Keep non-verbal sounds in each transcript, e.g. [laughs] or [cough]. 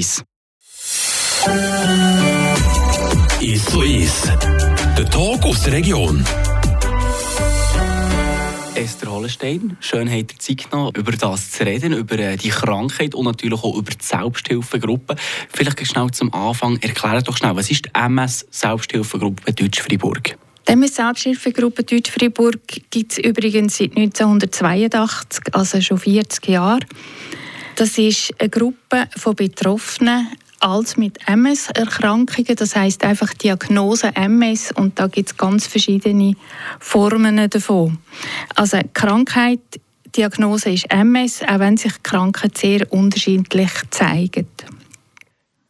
Ist so ist. Der Talk aus der Region. Esther Hollenstein, schön habt ihr Zeit genommen, über das zu reden, über äh, die Krankheit und natürlich auch über die Selbsthilfegruppe. Vielleicht schnell zum Anfang, erklären doch schnell, was ist die MS Selbsthilfegruppe Deutsch-Fribourg? Die MS Selbsthilfegruppe Deutsch-Fribourg gibt es übrigens seit 1982, also schon 40 Jahre. Das ist eine Gruppe von Betroffenen als mit MS-Erkrankungen, das heißt einfach Diagnose MS und da gibt es ganz verschiedene Formen davon. Also Krankheit, Diagnose ist MS, auch wenn sich die Krankheit sehr unterschiedlich zeigen.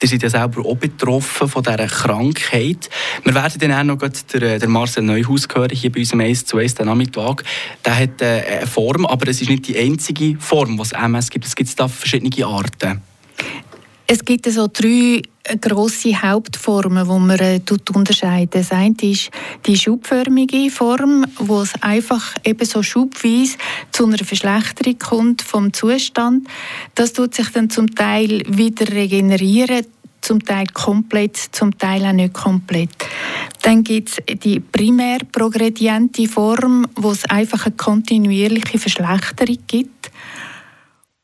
Ihr seid ja selber auch betroffen von dieser Krankheit. Wir werden dann auch noch den, den Marcel Neuhaus hören, hier bei uns im 1 zu 1 den Nachmittag. Der hat äh, eine Form, aber es ist nicht die einzige Form, die es MS gibt. Es gibt da verschiedene Arten. Es gibt so drei grosse Hauptformen, die man äh, unterscheiden. Das eine ist die schubförmige Form, wo es einfach eben so schubweise zu einer Verschlechterung kommt vom Zustand. Das tut sich dann zum Teil wieder regenerieren, zum Teil komplett, zum Teil auch nicht komplett. Dann gibt es die primär progrediente Form, wo es einfach eine kontinuierliche Verschlechterung gibt.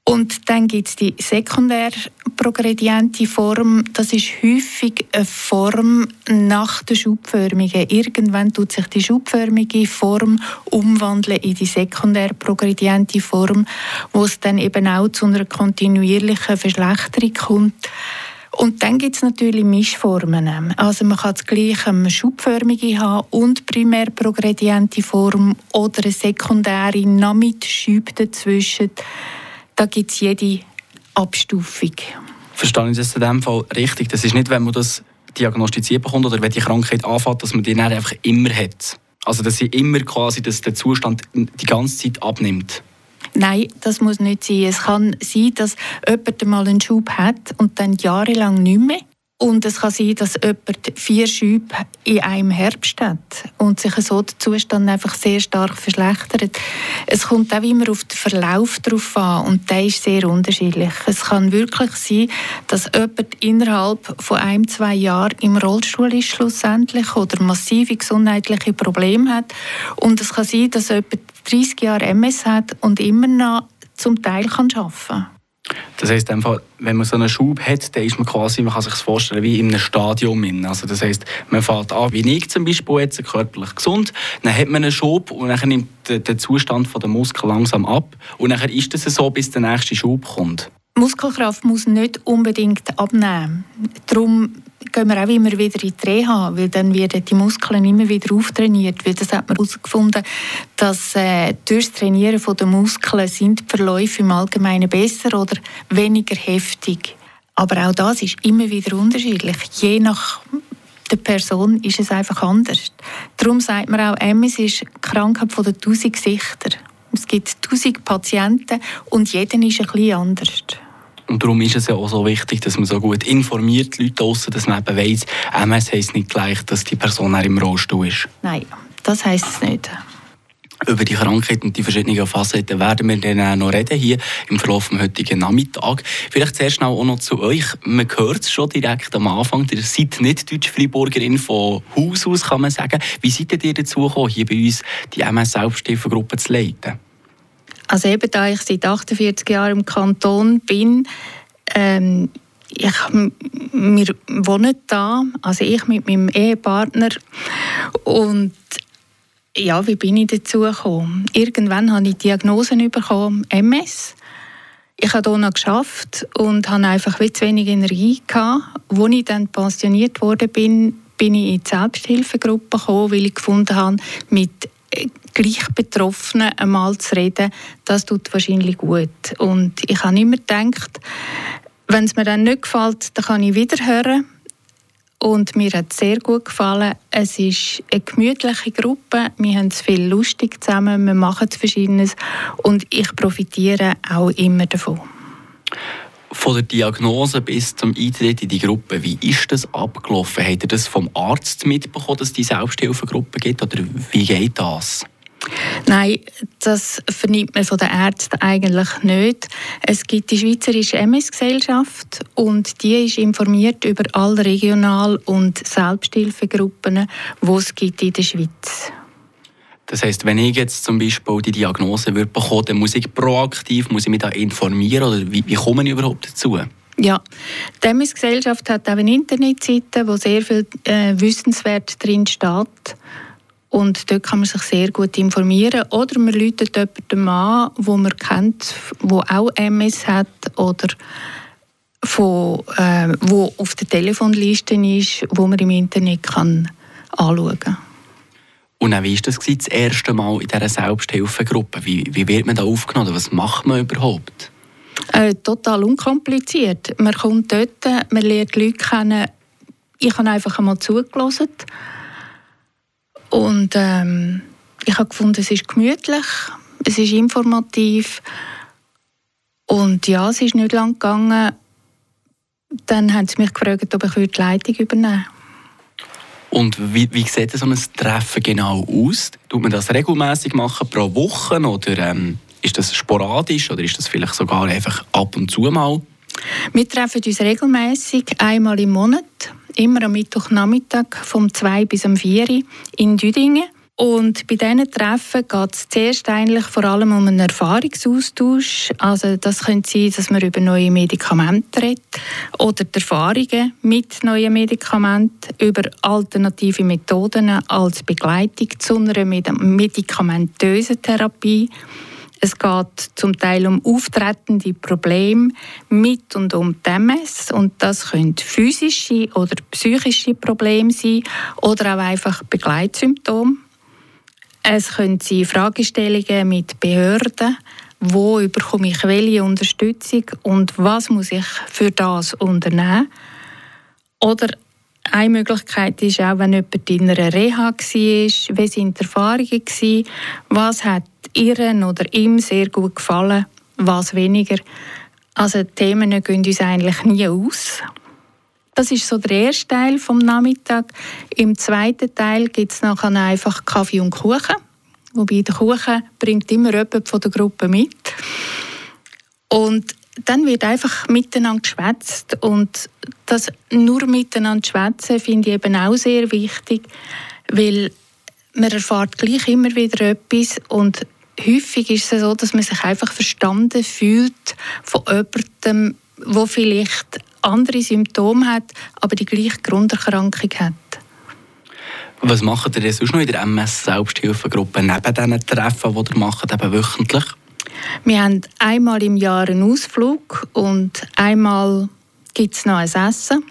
Und dann gibt es die sekundär progrediente Form. Das ist häufig eine Form nach der schubförmigen. Irgendwann tut sich die schubförmige Form umwandeln in die sekundär progrediente Form, wo es dann eben auch zu einer kontinuierlichen Verschlechterung kommt. Und dann gibt es natürlich Mischformen. Also man kann das gleiche schubförmige haben und primär progrediente Form oder eine sekundäre noch mit Schübe dazwischen da gibt es jede Abstufung. Verstehe ich das in dem Fall richtig? Das ist nicht, wenn man das diagnostiziert bekommt oder wenn die Krankheit anfängt, dass man die dann einfach immer hat. Also dass sie immer quasi dass der Zustand die ganze Zeit abnimmt. Nein, das muss nicht sein. Es kann sein, dass jemand mal einen Schub hat und dann jahrelang nicht mehr. Und es kann sein, dass jemand vier Schübe in einem Herbst hat und sich so der Zustand einfach sehr stark verschlechtert. Es kommt auch immer auf den Verlauf drauf an und der ist sehr unterschiedlich. Es kann wirklich sein, dass jemand innerhalb von ein, zwei Jahren im Rollstuhl ist schlussendlich oder massive gesundheitliche Probleme hat. Und es kann sein, dass jemand 30 Jahre MS hat und immer noch zum Teil kann arbeiten kann. Das heisst, einfach, wenn man so einen Schub hat, dann ist man quasi, man kann sich das vorstellen, wie in einem Stadium. Also das heisst, man fährt an, wie ich zum Beispiel jetzt, körperlich gesund, dann hat man einen Schub und dann nimmt der Zustand der Muskel langsam ab und dann ist es so, bis der nächste Schub kommt. Muskelkraft muss nicht unbedingt abnehmen. Darum gehen wir auch immer wieder in die Reha, weil dann werden die Muskeln immer wieder auftrainiert. Weil das hat man herausgefunden, dass äh, durch das Trainieren der Muskeln sind die Verläufe im Allgemeinen besser oder weniger heftig. Aber auch das ist immer wieder unterschiedlich. Je nach der Person ist es einfach anders. Darum sagt man auch, MS ist die Krankheit von den tausend Gesichter. Es gibt tausend Patienten und jeder ist ein bisschen anders. Und darum ist es ja auch so wichtig, dass man so gut informiert, die Leute draussen, dass man eben weiss, MS heisst nicht gleich, dass die Person auch im Rollstuhl ist. Nein, das heisst es nicht. Über die Krankheit und die verschiedenen Facetten werden wir dann auch noch reden hier im Verlauf des heutigen Nachmittag. Vielleicht zuerst auch noch zu euch. Man hört es schon direkt am Anfang. Ihr seid nicht Deutsch-Freiburgerin von Haus aus, kann man sagen. Wie seid ihr dazu gekommen, hier bei uns die MS-Selbsthilfegruppe zu leiten? Also eben, da ich seit 48 Jahren im Kanton bin, ähm, ich, wir wohnen da, also ich mit meinem Ehepartner und ja, wie bin ich dazu gekommen? Irgendwann habe ich Diagnosen bekommen, MS. Ich habe hier noch geschafft und hatte einfach zu wenig Energie gehabt. Als ich dann pensioniert wurde, bin, bin ich in die Selbsthilfegruppe gekommen, weil ich gefunden habe, mit gleich Betroffenen einmal zu reden, das tut wahrscheinlich gut. Und ich habe immer gedacht, wenn es mir dann nicht gefällt, dann kann ich wieder hören. Und mir hat es sehr gut gefallen. Es ist eine gemütliche Gruppe. Wir haben es viel lustig zusammen. Wir machen Verschiedenes. Und ich profitiere auch immer davon. Von der Diagnose bis zum Eintritt in die Gruppe, wie ist das abgelaufen? Habt ihr das vom Arzt mitbekommen, dass es die Selbsthilfegruppe gibt? Oder wie geht das? Nein, das vernimmt man von den Ärzten eigentlich nicht. Es gibt die Schweizerische MS-Gesellschaft und die ist informiert über alle Regional- und Selbsthilfegruppen, die es gibt in der Schweiz. Das heißt, wenn ich jetzt zum Beispiel die Diagnose würde bekommen, dann muss ich proaktiv, muss ich mich da informieren oder wie, wie komme ich überhaupt dazu? Ja, die MS-Gesellschaft hat auch eine Internetseite, wo sehr viel äh, Wissenswert drin steht. Und dort kann man sich sehr gut informieren. Oder man läutet jemanden an, wo man kennt, der auch MS hat oder von, äh, wo auf der Telefonliste ist, wo man im Internet kann anschauen kann. Und auch, wie war das, das erste Mal in dieser Selbsthilfegruppe? Wie, wie wird man da aufgenommen? Was macht man überhaupt? Äh, total unkompliziert. Man kommt dort, man lernt Leute kennen. Ich habe einfach einmal zugelassen und ähm, ich habe gefunden, es ist gemütlich, es ist informativ und ja, es ist nicht lang gegangen. Dann haben sie mich gefragt, ob ich die Leitung übernehmen würde. Und wie, wie sieht so ein Treffen genau aus? Tut man das regelmäßig machen pro Woche oder ähm, ist das sporadisch oder ist das vielleicht sogar einfach ab und zu mal? Wir treffen uns regelmäßig einmal im Monat immer am Mittwochnachmittag vom 2 bis um 4 Uhr in Düdingen. Und bei diesen Treffen geht es zuerst eigentlich vor allem um einen Erfahrungsaustausch. Also das könnte sein, dass man über neue Medikamente redet oder die Erfahrungen mit neuen Medikamenten, über alternative Methoden als Begleitung zu einer medikamentösen Therapie. Es geht zum Teil um auftretende Probleme mit und um die MS. Und das können physische oder psychische Probleme sein oder auch einfach Begleitsymptome. Es können sein Fragestellungen mit Behörden. Wo bekomme ich welche Unterstützung und was muss ich für das unternehmen? Oder eine Möglichkeit ist auch, wenn jemand in einer Reha war, wie sind die Erfahrungen, was hat ihren oder ihm sehr gut gefallen, was weniger. Also die Themen gehen uns eigentlich nie aus. Das ist so der erste Teil vom Nachmittag. Im zweiten Teil gibt es nachher einfach Kaffee und Kuchen. Wobei der Kuchen bringt immer jemand von der Gruppe mit. Und dann wird einfach miteinander geschwätzt und das nur miteinander schwätzen finde ich eben auch sehr wichtig, weil man erfahrt gleich immer wieder etwas und häufig ist es so, dass man sich einfach verstanden fühlt von jemandem, der vielleicht andere Symptome hat, aber die gleiche Grunderkrankung hat. Was macht ihr sonst noch in der MS-Selbsthilfegruppe neben diesen Treffen, die ihr macht, eben wöchentlich? Wir haben einmal im Jahr einen Ausflug und einmal gibt es noch ein Essen.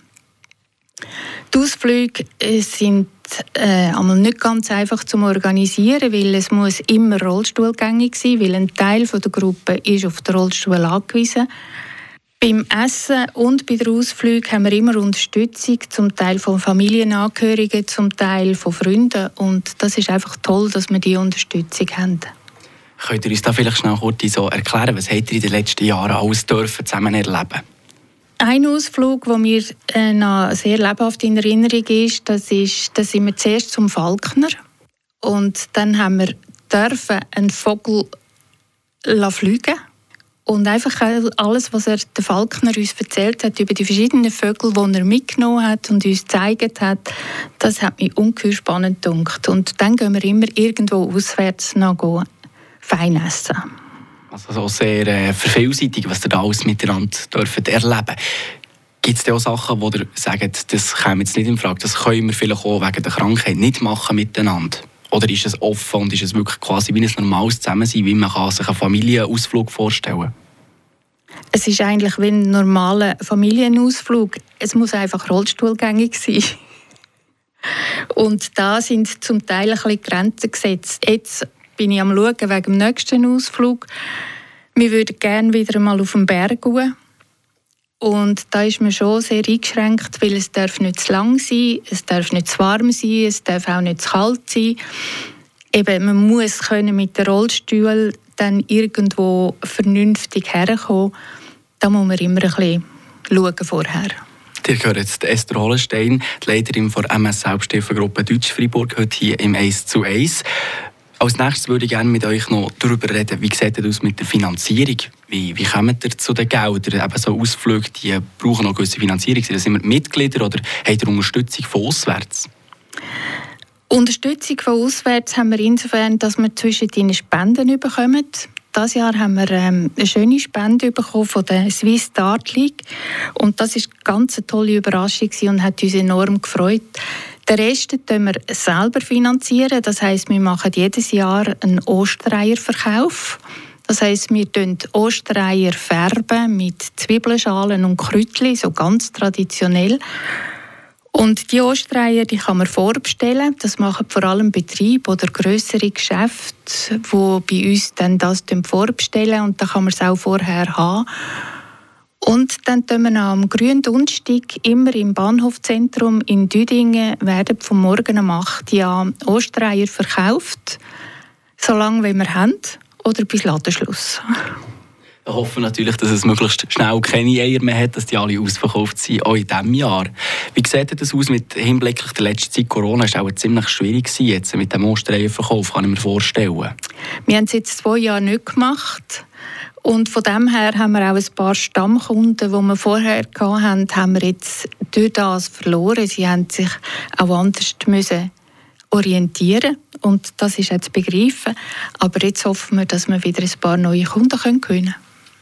Die Ausflüge äh, sind äh, nicht ganz einfach zu organisieren, weil es muss immer rollstuhlgängig sein, weil ein Teil der Gruppe ist auf den Rollstuhl angewiesen. Beim Essen und bei den Ausflügen haben wir immer Unterstützung, zum Teil von Familienangehörigen, zum Teil von Freunden und das ist einfach toll, dass wir diese Unterstützung haben. Könnt ihr uns da vielleicht schnell kurz so erklären, was habt ihr in den letzten Jahren alles dürfen zusammen erleben? Ein Ausflug, der mir äh, noch sehr lebhaft in Erinnerung ist, das ist, da sind wir zuerst zum Falkner. Und dann haben wir dürfen einen Vogel fliegen. Und einfach alles, was er, der Falkner uns erzählt hat über die verschiedenen Vögel, die er mitgenommen hat und uns gezeigt hat, das hat mich ungeheuer spannend gedacht. Und dann gehen wir immer irgendwo auswärts noch fein essen. Also so sehr äh, vervielseitig, was ihr da alles miteinander dürft erleben Gibt es auch Sachen, wo ihr sagt, das kommt jetzt nicht in Frage, das können wir vielleicht auch wegen der Krankheit nicht machen miteinander? Oder ist es offen und ist es wirklich quasi wie ein normales Zusammensein, wie man kann sich einen Familienausflug vorstellen Es ist eigentlich wie ein normaler Familienausflug. Es muss einfach rollstuhlgängig sein. [laughs] Und da sind zum Teil ein bisschen Grenzen gesetzt. Jetzt bin ich am Schauen wegen dem nächsten Ausflug. Wir würden gerne wieder mal auf den Berg gehen. Und da ist man schon sehr eingeschränkt, weil es darf nicht zu lang sein, es darf nicht zu warm sein, es darf auch nicht zu kalt sein. Eben, man muss können mit dem Rollstuhl dann irgendwo vernünftig herkommen. Da muss man immer ein bisschen schauen vorher. Ihr gehört jetzt Esther Hollenstein, die Leiterin der MS Selbsthilfegruppe Deutsch-Fribourg, heute hier im 1 zu 1. Als nächstes würde ich gerne mit euch noch darüber reden, wie sieht es aus mit der Finanzierung? Wie, wie kommt ihr zu den Geldern? Eben so Ausflüge, die brauchen noch gewisse Finanzierung. Sind wir Mitglieder oder habt ihr Unterstützung von auswärts? Unterstützung von auswärts haben wir insofern, dass wir zwischen den Spenden bekommen. Dieses Jahr haben wir ähm, eine schöne Spende bekommen von der Swiss Start League und das ist eine ganz tolle Überraschung und hat uns enorm gefreut. Den Rest finanzieren wir selber finanzieren. Das heißt, wir machen jedes Jahr einen Ostereierverkauf. Das heißt, wir färben Ostereier färben mit Zwiebelschalen und Kräutchen, so ganz traditionell. Und die Ostereier, die kann man vorbestellen. Das machen vor allem Betriebe oder größere Geschäfte, wo bei uns dann das vorbestellen und dann kann man es auch vorher haben. Und dann tun wir am grünen Donnerstag immer im Bahnhofzentrum in Düdingen werden vom Morgen um 8 Uhr Ostereier verkauft, solange wie wir haben oder bis Ladenschluss. Wir hoffen natürlich, dass es möglichst schnell keine Eier mehr hat, dass die alle ausverkauft sind, auch in diesem Jahr. Wie sieht das aus mit Hinblick auf die letzte Zeit? Corona war auch ziemlich schwierig jetzt mit dem Ostereierverkauf, kann ich mir vorstellen. Wir haben es jetzt zwei Jahre nicht gemacht. Und von dem her haben wir auch ein paar Stammkunden, die wir vorher hatten, haben wir jetzt durch das verloren. Sie haben sich auch anders müssen orientieren und das ist jetzt begreifen. Aber jetzt hoffen wir, dass wir wieder ein paar neue Kunden gewinnen können.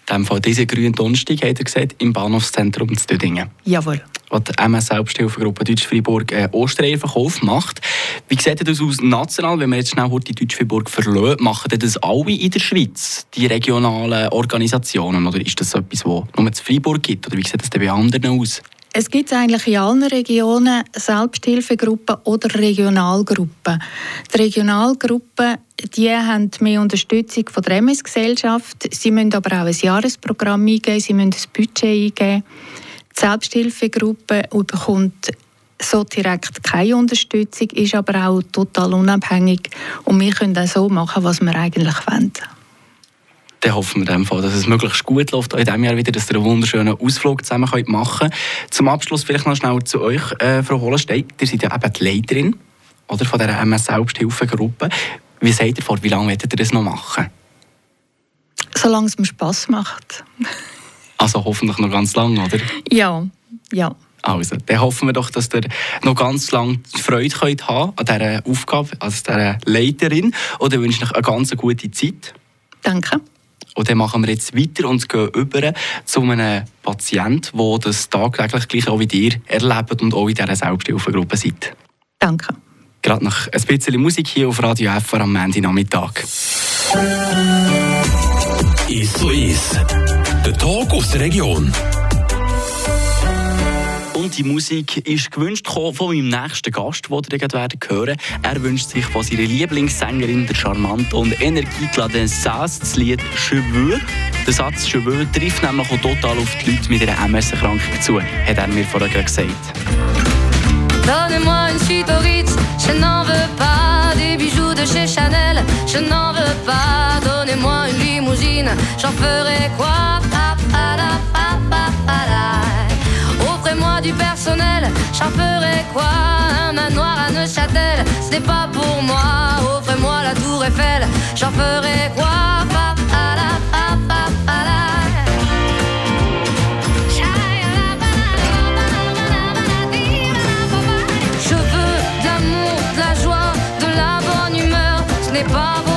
In dem Fall diesen grünen Donnerstag, hat er gesagt, im Bahnhofszentrum zu Düdingen. Jawohl. Wo die MS Selbsthilfegruppe Deutsch-Fribourg äh, Ostereierverkauf macht. Wie sieht das aus national, wenn wir jetzt schnell die Deutsch-Fribourg verlassen? Machen das alle in der Schweiz, die regionalen Organisationen? Oder ist das etwas, das nur in Fribourg gibt? Oder wie sieht das bei anderen aus? Es gibt eigentlich in allen Regionen Selbsthilfegruppen oder Regionalgruppen. Die Regionalgruppen die haben mehr Unterstützung von der MS-Gesellschaft. Sie müssen aber auch ein Jahresprogramm eingeben, sie müssen ein Budget eingeben. Die Selbsthilfegruppe bekommt so direkt keine Unterstützung, ist aber auch total unabhängig und wir können auch so machen, was wir eigentlich wollen dann hoffen wir in dem Fall, dass es möglichst gut läuft in diesem Jahr wieder, dass ihr einen wunderschönen Ausflug zusammen könnt machen könnt. Zum Abschluss vielleicht noch schnell zu euch, äh, Frau Holenstein. Ihr seid ja eben die Leiterin oder, von dieser MS Selbsthilfegruppe. Wie seid ihr vor, wie lange werdet ihr das noch machen? Solange es mir Spass macht. also hoffentlich noch ganz lange, oder? Ja, ja. Also, dann hoffen wir doch, dass ihr noch ganz lange Freude könnt haben an dieser Aufgabe als dieser Leiterin. Und dann wünsche ich euch eine ganz gute Zeit. Danke. Und dann machen wir jetzt weiter und gehen über zu einem Patienten, der das tagtäglich gleich auch wie ihr erlebt und auch in dieser Selbsthilfegruppe seid. Danke. Gerade noch ein bisschen Musik hier auf Radio FR am Montag Ist so ist. Der Talk aus der Region. Die Musik ist gewünscht von meinem nächsten Gast, den ihr werden hören Er wünscht sich von seiner Lieblingssängerin, der charmante und energiegeladene Sass, das Lied «Cheveux». Der Satz «Cheveux» trifft nämlich auch total auf die Leute mit einer MS-Erkrankung zu, hat er mir vorher gesagt. Donnez-moi une suite au Ritz, je n'en veux pas des bijoux de chez Chanel, je n'en veux pas. Donnez-moi une limousine, j'en ferai quoi? Offrez-moi du personnel, j'en ferai quoi Un manoir à Neuchâtel, ce n'est pas pour moi, offrez-moi la tour Eiffel, j'en ferai quoi. Je veux de l'amour, de la joie, de la bonne humeur, ce n'est pas bon.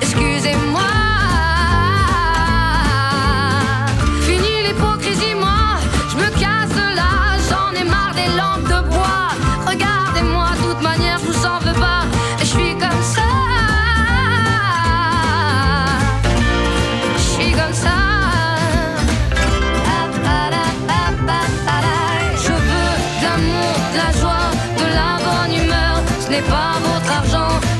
excusez-moi. Fini l'hypocrisie, moi, je me casse de là, j'en ai marre des lampes de bois. Regardez-moi, de toute manière, je vous en veux pas, je suis comme ça. Je suis comme ça. Je veux de l'amour, de la joie, de la bonne humeur, ce n'est pas votre argent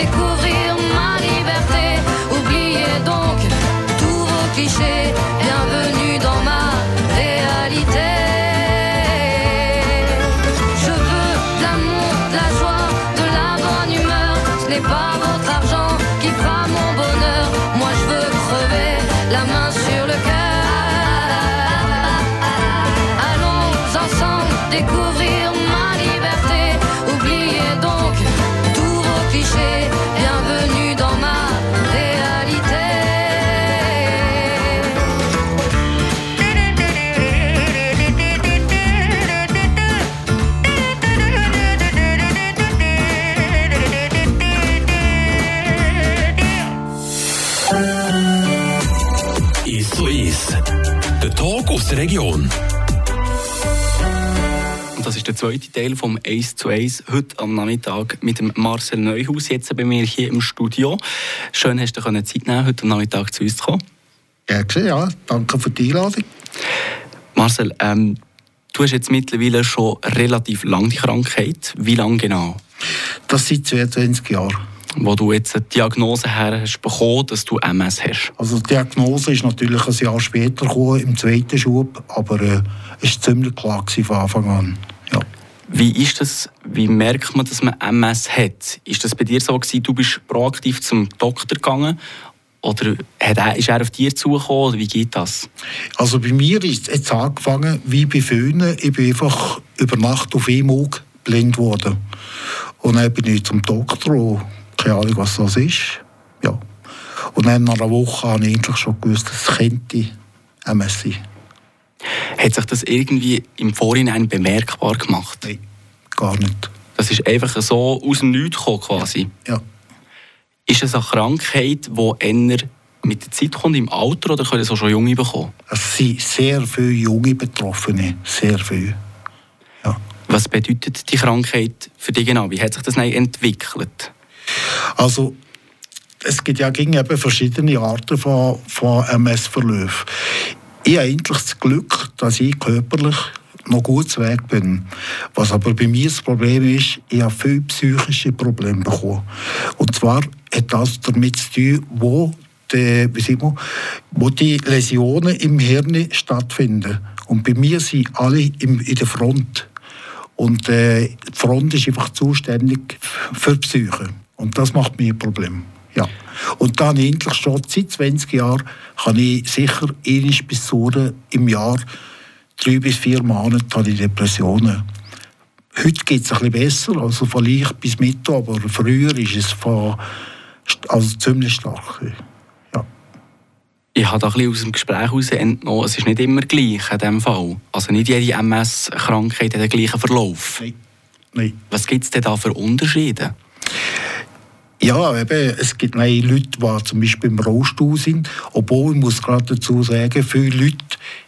déco Region. Und das ist der zweite Teil vom 1 zu 1 heute am Nachmittag mit dem Marcel Neuhaus, jetzt bei mir hier im Studio. Schön, hast du dir Zeit nehmen heute am Nachmittag zu uns zu kommen. Ja, gesehen, ja. Danke für die Einladung. Marcel, ähm, du hast jetzt mittlerweile schon relativ lange die Krankheit. Wie lange genau? Das seit 22 Jahren. Wo du jetzt eine Diagnose her hast bekommen, dass du MS hast. Also die Diagnose ist natürlich ein Jahr später gekommen, im zweiten Schub, aber äh, es war ziemlich klar von Anfang an. Ja. Wie ist das? Wie merkt man, dass man MS hat? Ist das bei dir so gewesen, du bist proaktiv zum Doktor gegangen? Oder er, ist er auf dich zugekommen? Oder wie geht das? Also bei mir ist es angefangen wie bei vielen. Ich bin einfach über Nacht auf einmal blind geworden. Und dann bin ich zum Doktor keine Ahnung, was das ist. Ja. Und dann nach einer Woche habe ich eigentlich schon gewusst, dass es könnte MS sein. Hat sich das irgendwie im Vorhinein bemerkbar gemacht? Nein, gar nicht. Das ist einfach so aus dem Nichts gekommen quasi. Ja. Ist es eine Krankheit, die eher mit der Zeit kommt, im Alter, oder können es auch schon Junge bekommen? Es sind sehr viele junge Betroffene, sehr viele. Ja. Was bedeutet die Krankheit für dich genau? Wie hat sich das entwickelt? Also, es gibt ja gegen eben verschiedene Arten von, von MS-Verläufen. Ich habe eigentlich das Glück, dass ich körperlich noch gut zu Weg bin. Was aber bei mir das Problem ist, ich habe viele psychische Probleme bekommen. Und zwar hat das damit zu tun, wo die, man, wo die Läsionen im Hirn stattfinden. Und bei mir sind alle in der Front. Und äh, die Front ist einfach zuständig für die Psyche. Und das macht mir ein Problem. Ja. Und dann eigentlich schon seit 20 Jahren kann ich sicher einiges bis zu im Jahr drei bis vier Monate habe ich Depressionen. Heute geht es ein bisschen besser, also von leicht bis Mittag, aber früher ist es von, also ziemlich stark. Ja. Ich habe da ein bisschen aus dem Gespräch heraus entnommen, es ist nicht immer gleich in diesem Fall. Also nicht jede MS-Krankheit hat den gleichen Verlauf. Nein. Nein. Was gibt es denn da für Unterschiede? Ja, eben, es gibt nein, Leute, die zum Beispiel im Rollstuhl sind. Obwohl, ich muss gerade dazu sagen, viele Leute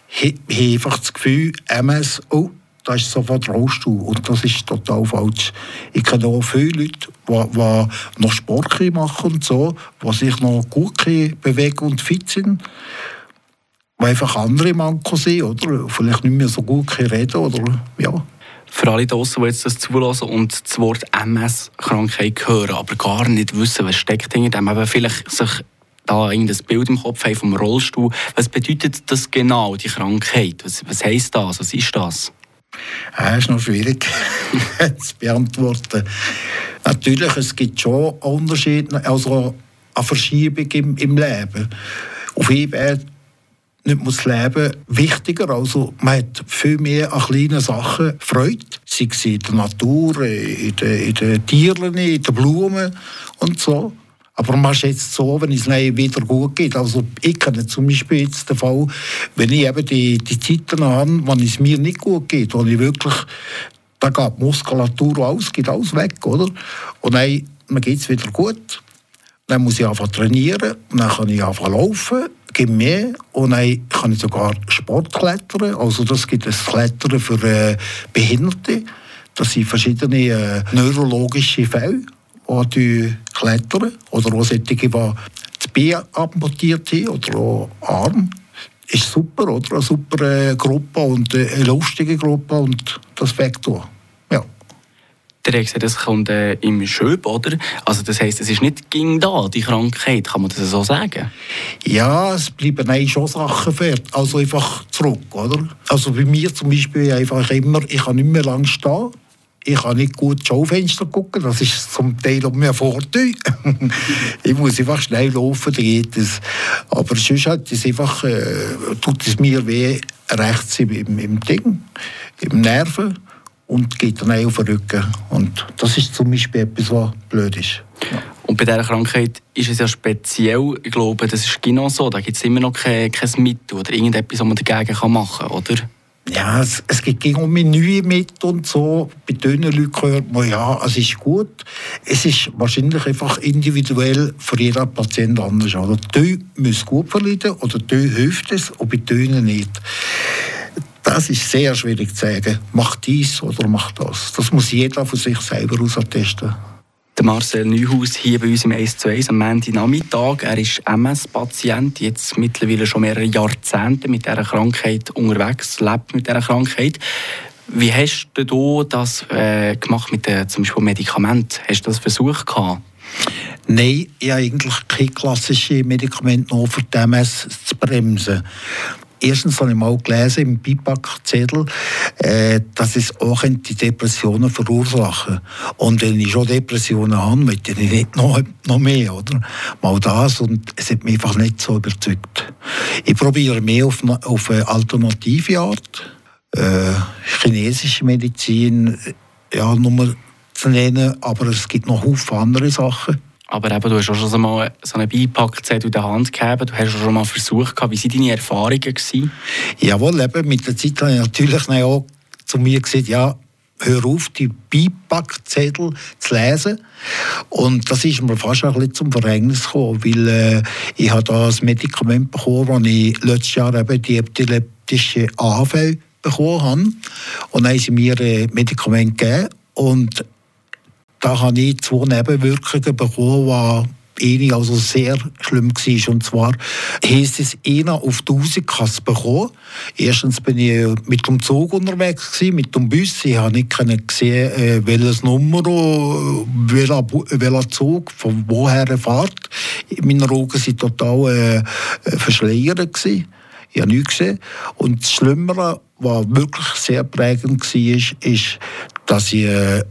haben einfach das Gefühl, MS, oh, das ist sofort Rollstuhl. Und das ist total falsch. Ich kenne auch viele Leute, die, die noch Sport machen und so, die sich noch gut bewegen und fit sind. Die einfach andere Mankos sind, oder? Vielleicht nicht mehr so gut reden, oder? Ja. Für alle draussen, die jetzt das zulassen und das Wort MS-Krankheit hören, aber gar nicht wissen, was steckt hinter dem, aber vielleicht sich da irgendein Bild im Kopf haben vom Rollstuhl. Was bedeutet das genau, die Krankheit? Was, was heisst das? Was ist das? Ja, ist noch schwierig [laughs] zu beantworten. Natürlich, es gibt schon Unterschiede. Also, eine Verschiebung im, im Leben. Auf einmal nicht muss Leben wichtiger. Also man hat viel mehr an kleinen Sachen Freude. Sei es in der Natur, in den, in den Tieren, in den Blumen und so. Aber man ist jetzt so, wenn es nicht wieder gut geht. Also ich kenne zum Beispiel jetzt den Fall, wenn ich eben die, die Zeiten habe, wenn es mir nicht gut geht, wo ich wirklich, da geht die Muskulatur aus, geht alles weg, oder? Und dann, dann geht es wieder gut. Dann muss ich einfach trainieren dann kann ich einfach laufen gibt mehr und dann kann ich sogar Sport klettern. Also das gibt es Klettern für äh, Behinderte. Das sind verschiedene äh, neurologische Fälle, die klettern. Oder auch solche, die das Bein amputiert haben oder auch Arm. Ist super, oder? Eine super äh, Gruppe und äh, eine lustige Gruppe und das Vektor. Der hat gesagt, das kommt äh, im Schöb, oder? Also das heisst, es ist nicht ging da, die Krankheit, kann man das so sagen? Ja, es bleiben eigentlich schon Sachen fern, also einfach zurück, oder? Also bei mir zum Beispiel einfach immer, ich kann nicht mehr lange stehen, ich kann nicht gut Schaufenster gucken, das ist zum Teil um mir Vorteil. [laughs] ich muss einfach schnell laufen, dann geht es. Aber sonst hat es einfach, äh, tut es mir weh rechts im, im Ding, im Nerven und geht dann auch auf den Rücken. Und das ist zum Beispiel etwas, was blöd ist. Ja. Und bei dieser Krankheit ist es ja speziell, ich glaube, das ist genau so, da gibt es immer noch kein, kein Mittel oder irgendetwas, was man dagegen machen kann, oder? Ja, es, es gibt immer neue Mittel und so. Bei dünnen Leuten hört man, ja, es ist gut. Es ist wahrscheinlich einfach individuell für jeden Patienten anders. Oder die müssen gut verleiden oder die hilft es und bei dünnen nicht. Das ist sehr schwierig zu sagen. Macht dies oder macht das. Das muss jeder von sich selber austesten. Der Marcel Neuhaus hier bei uns im 1 zu 1 am Nachmittag. Er ist MS-Patient, jetzt mittlerweile schon mehrere Jahrzehnte mit dieser Krankheit unterwegs, lebt mit dieser Krankheit. Wie hast du das äh, gemacht mit den, zum Beispiel Medikamenten? Hast du das versucht gehabt? Nein, ich habe eigentlich keine klassischen Medikamente noch für die MS zu bremsen. Erstens habe ich mal gelesen im Beipackzettel, äh, dass es auch die Depressionen verursachen. Und wenn ich schon Depressionen habe, möchte ich nicht noch, noch mehr, oder? Mal das und es hat mich einfach nicht so überzeugt. Ich probiere mehr auf, auf eine alternative Art. Äh, chinesische Medizin, ja, nur zu nennen, aber es gibt noch viele andere Sachen. Aber eben, du hast auch schon mal so einen Beipackzettel in der Hand gegeben. Du hast schon mal versucht, wie waren deine Erfahrungen? Gewesen? Jawohl, eben, mit der Zeit habe ich natürlich auch zu mir gesagt, ja, hör auf, die Beipackzettel zu lesen. Und das ist mir fast ein bisschen zum Verhängnis gekommen, weil äh, ich habe da ein Medikament bekommen, das ich letztes Jahr eben die epileptische Anfälle bekommen habe. Und dann haben sie mir ein Medikament gegeben. Und da habe ich zwei Nebenwirkungen bekommen, die eine also sehr schlimm war. Und zwar heisst es, einer auf 1000 kann es bekommen. Erstens bin ich mit dem Zug unterwegs, gewesen, mit dem Bus. Ich habe nicht gesehen, äh, welches Nummer, äh, welcher, welcher Zug, von woher er fährt. Meine Augen waren total äh, verschleiert. Gewesen. Ich habe nichts gesehen. Und das Schlimmere, was wirklich sehr prägend war, ist, dass ich äh,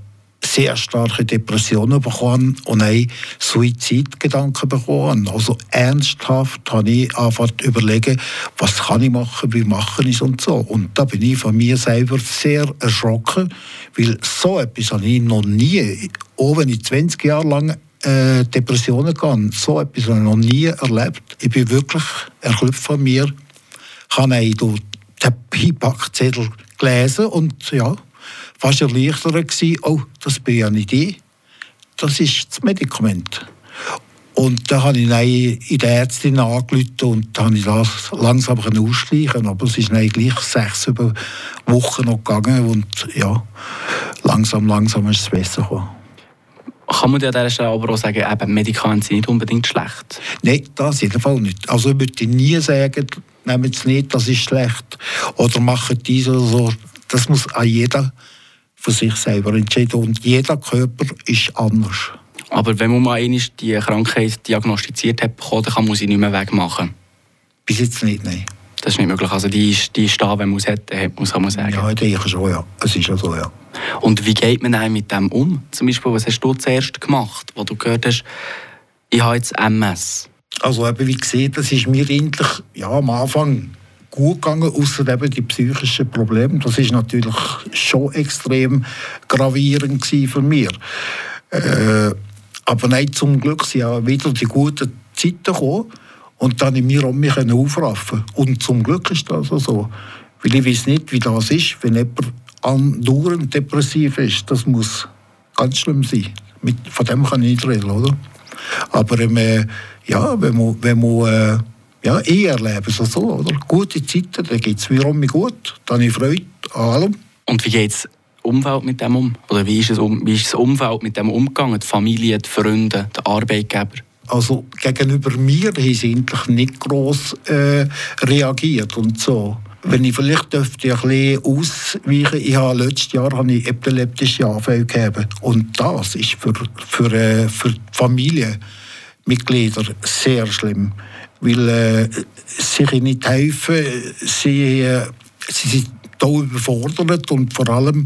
sehr starke Depressionen bekommen und auch Suizidgedanken bekommen. Also ernsthaft habe ich einfach überlegen, was kann ich machen, wie mache ich es und so. Und da bin ich von mir selber sehr erschrocken, weil so etwas habe ich noch nie, auch wenn ich 20 Jahre lang äh, Depressionen gehe, so etwas habe ich noch nie erlebt. Ich bin wirklich erklüpft von mir. Ich habe den Beipackzettel gelesen und ja, fast erleichtert gewesen, oh, das bin ja nicht ich, das ist das Medikament. Und da habe ich dann in der Ärztin angerufen und habe ich das langsam ausschleichen Aber es ist eigentlich sechs über Wochen noch gegangen und ja, langsam, langsam ist es besser gekommen. Kann man an dieser Stelle aber auch sagen, eben, Medikamente sind nicht unbedingt schlecht? Nein, das jedenfalls nicht. Also ich würde nie sagen, nehmen es nicht, das ist schlecht. Oder machen dies oder so. Das muss an jeder für sich selber entscheiden. Und jeder Körper ist anders. Aber wenn man mal einmal die Krankheit diagnostiziert hat, dann kann man sie nicht mehr wegmachen? Bis jetzt nicht, nein. Das ist nicht möglich. Also die ist, die ist da, wenn man es hat, muss man sagen. Ja, ich denke schon, ja. Es ist ja so, ja. Und wie geht man mit dem um? Zum Beispiel, was hast du zuerst gemacht, wo du gehört hast, Ich habe jetzt MS. Also eben, wie gesehen, das ist mir eigentlich ja, am Anfang gut gegangen, außer eben die psychischen Probleme. Das ist natürlich schon extrem gravierend für mich. Äh, aber nein, zum Glück sind auch wieder die guten Zeiten gekommen und dann in mir um mich aufraffen Und zum Glück ist das also so. Weil ich weiß nicht, wie das ist, wenn jemand andauernd depressiv ist. Das muss ganz schlimm sein. Mit, von dem kann ich nicht reden, oder? Aber ähm, ja, wenn man, wenn man äh, ja, ich erlebe es so, oder? Gute Zeiten, dann geht es mir um mich gut, dann habe ich Freude an allem. Und wie geht es Umfeld mit dem um? Oder wie ist, es um, wie ist das Umfeld mit dem umgegangen? Die Familie, die Freunde, die Arbeitgeber? Also gegenüber mir haben sie eigentlich nicht gross äh, reagiert und so. Wenn ich vielleicht dürfte ein bisschen ausweichen, ich habe letztes Jahr habe ich epileptische Anfälle gegeben. Und das ist für, für, äh, für die Familienmitglieder sehr schlimm. Weil äh, sie können nicht helfen, sie, äh, sie sind total überfordert und vor allem,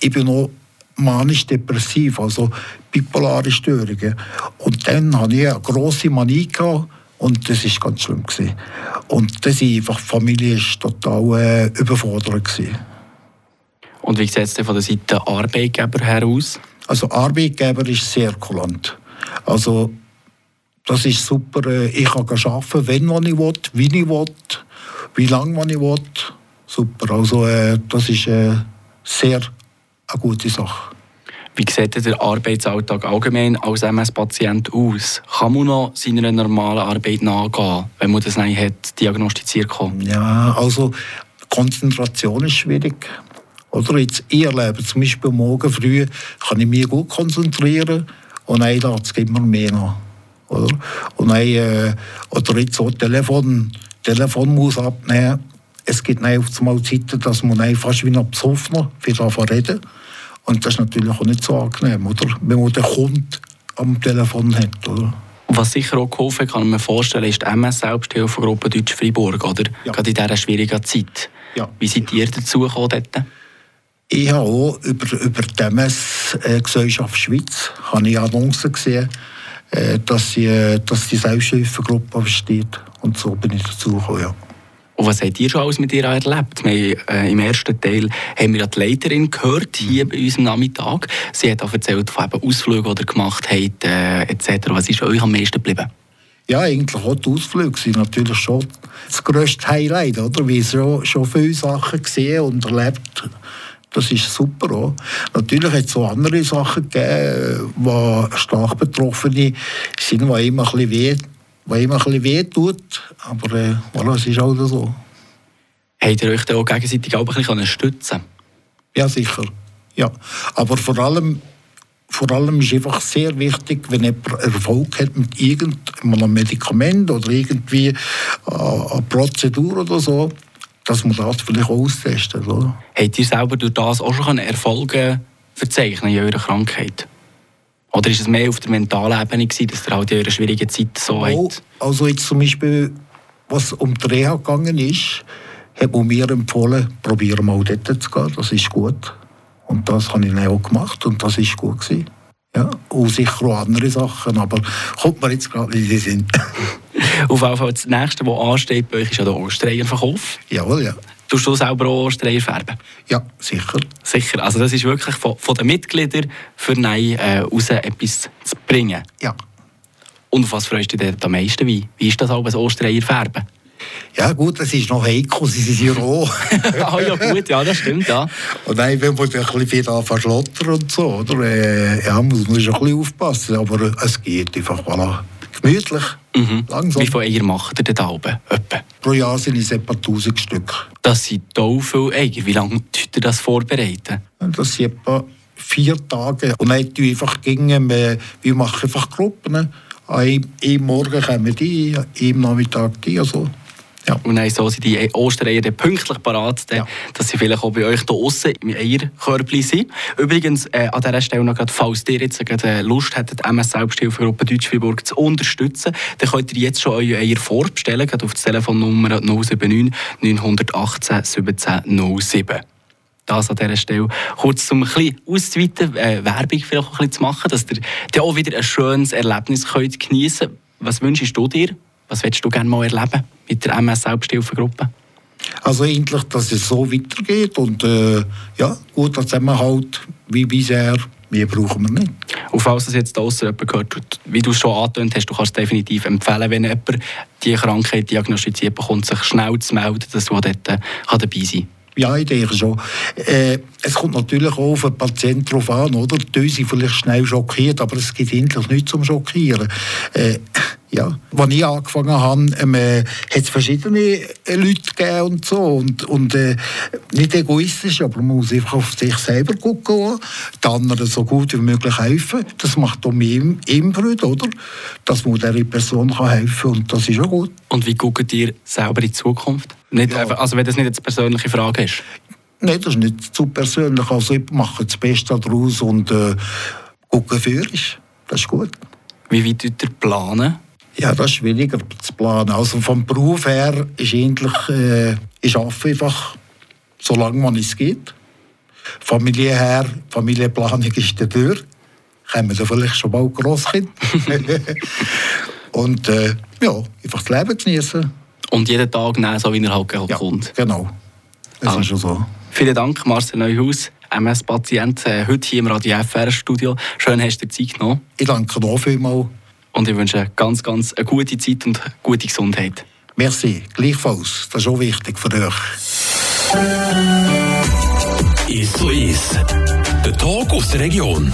ich bin noch manisch-depressiv, also bipolare Störungen. Und dann hatte ich eine grosse Manie gehabt, und das war ganz schlimm. Gewesen. Und das einfach, die Familie war total äh, überfordert. Gewesen. Und wie sieht es von der Seite Arbeitgeber her aus? Also Arbeitgeber ist sehr kulant. Also das ist super. Äh, ich kann arbeiten, wenn ich will, wie ich will, wie lange ich will. Super. Also äh, das ist äh, sehr eine gute Sache. Wie sieht der Arbeitsalltag allgemein als MS-Patient aus? Kann man noch seiner normalen Arbeit nachgehen, wenn man das nicht hat, diagnostiziert hat? Ja, also Konzentration ist schwierig. Oder jetzt ich erlebe zum Beispiel morgen früh kann ich mich gut konzentrieren und dann lädt es immer mehr nach. Oder, und dann, äh, oder jetzt so Telefon, Telefon muss abnehmen. Es gibt dann auf einmal Zeiten, dass man fast wie ein Besoffener wieder reden und das ist natürlich auch nicht so angenehm, oder? wenn man den Kunden am Telefon hat. Oder? Was sicher auch geholfen kann ich mir vorstellen, ist die MS-Selbsthilfegruppe Deutsch-Fribourg, oder? Ja. Gerade in dieser schwierigen Zeit. Ja. Wie seid ihr dazu gekommen dort? Ich habe auch über, über die MS-Gesellschaft Schweiz habe ich Annoncen gesehen, dass, sie, äh, dass die Selbsthilfegruppe besteht. Und so bin ich dazu gekommen, ja. Und was habt ihr schon alles mit ihr erlebt? Wir, äh, Im ersten Teil haben wir die Leiterin gehört, hier bei uns am Nachmittag. Sie hat auch erzählt von eben Ausflügen, die ihr gemacht habt, äh, etc. Was ist euch am meisten geblieben? Ja, eigentlich auch die Ausflüge sind natürlich schon das grösste Highlight, oder? Weil schon, schon viele Sachen gesehen und erlebt. Das ist super auch. Natürlich hat es auch andere Sachen gegeben, wo stark Betroffene sind, die immer ein bisschen weh was immer ein bisschen weh tut. Aber äh, voilà, es ist halt so. Habt ihr euch da auch gegenseitig auch ein bisschen stützen Ja, sicher. Ja. Aber vor allem, vor allem ist einfach sehr wichtig, wenn jemand Erfolg hat mit irgendeinem Medikament oder irgendwie äh, einer Prozedur oder so, dass man das vielleicht auch austestet. Oder? Habt ihr selber durch das auch schon Erfolge verzeichnen in eurer Krankheit? Oder ist es mehr auf der mentalen Ebene gewesen, dass ihr halt in einer schwierigen Zeit so oh, habt? Also jetzt zum Beispiel, was um die Reha gegangen ist, hat man mir empfohlen, probiere mal dort zu gehen, das ist gut. Und das habe ich dann auch gemacht und das ist gut gewesen. Ja, und sicher auch andere Sachen, aber kommt mir jetzt gerade nicht in den Sinn. [laughs] auf jeden Fall das Nächste, was ansteht bei euch, ist ja der Ostereierverkauf. Jawohl, ja. Tust du selber auch Ostreier färben? Ja, sicher. Sicher. Also das ist wirklich von, von den Mitgliedern für Nein äh, raus etwas zu bringen. Ja. Und auf was freust du dich am meisten? Wie, wie ist das auch bei Ostreier färben? Ja gut, das ist noch heikel, sie sind ja roh. [laughs] ah ja gut, ja, das stimmt, ja. Und dann, wenn man ein bisschen viel verschlottern und so, oder? Äh, ja, muss man schon ein bisschen aufpassen, aber es geht einfach, voilà gemütlich, mhm. langsam. Wie viel Eier macht ihr denn da oben? Etwa? Pro Jahr sind es etwa 1000 Stück. Das sind so viele Eier. Wie lange tut ihr das vorbereiten? Das sind etwa vier Tage. Und dann tun wir einfach gegen, wir machen einfach Gruppen. Ein, Morgen kommen die, am Nachmittag die. Also ja. Und dann so sind die Ostereier dann pünktlich parat, ja. dass sie vielleicht auch bei euch hier außen im Eierkörbchen sind. Übrigens, äh, an dieser Stelle noch gerade, falls ihr jetzt gerade äh, Lust hättet, MS Selbsthilfegruppe Deutsch-Fribourg zu unterstützen, dann könnt ihr jetzt schon eure Eier vorbestellen, gerade auf die Telefonnummer 079 918 17 07. das an dieser Stelle. Kurz um ein bisschen auszuweiten, äh, Werbung vielleicht auch ein bisschen zu machen, dass ihr dann auch wieder ein schönes Erlebnis könnt geniessen könnt. Was wünschst du dir? Was willst du gerne mal erleben mit der MS Selbsthilfegruppe? Also endlich, dass es so weitergeht und äh, ja, guter Zusammenhalt wie bisher, mehr brauchen wir nicht. Und falls es jetzt außer jemand gehört, wie du es schon angetönt hast, du kannst definitiv empfehlen, wenn jemand diese Krankheit diagnostiziert bekommt, sich schnell zu melden, dass du dort äh, dabei sein kann. Ja, ich denke schon. Äh, es kommt natürlich auch auf den Patienten drauf an, oder? Die sind vielleicht schnell schockiert, aber es gibt endlich nichts zum Schockieren. Äh, ja, als ich angefangen habe, ähm, äh, hat es verschiedene äh, Leute gegeben und so. Und, und äh, nicht egoistisch, aber man muss einfach auf sich selber gucken, den anderen so gut wie möglich helfen. Das macht auch mir Inbrüt, oder? Dass man dieser Person kann helfen kann und das ist auch gut. Und wie guckt ihr selber in die Zukunft? Nicht, Ja. Also wenn das nicht eine persönliche Frage ist. Nein, das ist nicht zu persönlich. Also ich mache das Beste daraus und äh, gucke für ist. Das ist gut. Wie weit tut ihr planen? Ja, das ist schwieriger zu planen. Also vom Beruf her ist eigentlich, äh, ich arbeite einfach, solange man es geht. Familie her, Familienplanung ist der Tür. Kommen wir vielleicht schon bald Grosskind. [laughs] [laughs] Und äh, ja, einfach das Leben genießen. Und jeden Tag nehmen, so wie er halt Ja, kommt. genau. Das Ah. ist schon so. Vielen Dank, Marcel Neuhaus, MS-Patient, äh, heute hier im Radio FR-Studio. Schön, hast du dir Zeit genommen. Ich danke noch vielmals. Und ich wünsche ganz, ganz eine gute Zeit und gute Gesundheit. Merci, gleichfalls. Das ist auch wichtig für euch. Ist so ist. Der Talk aus der Region.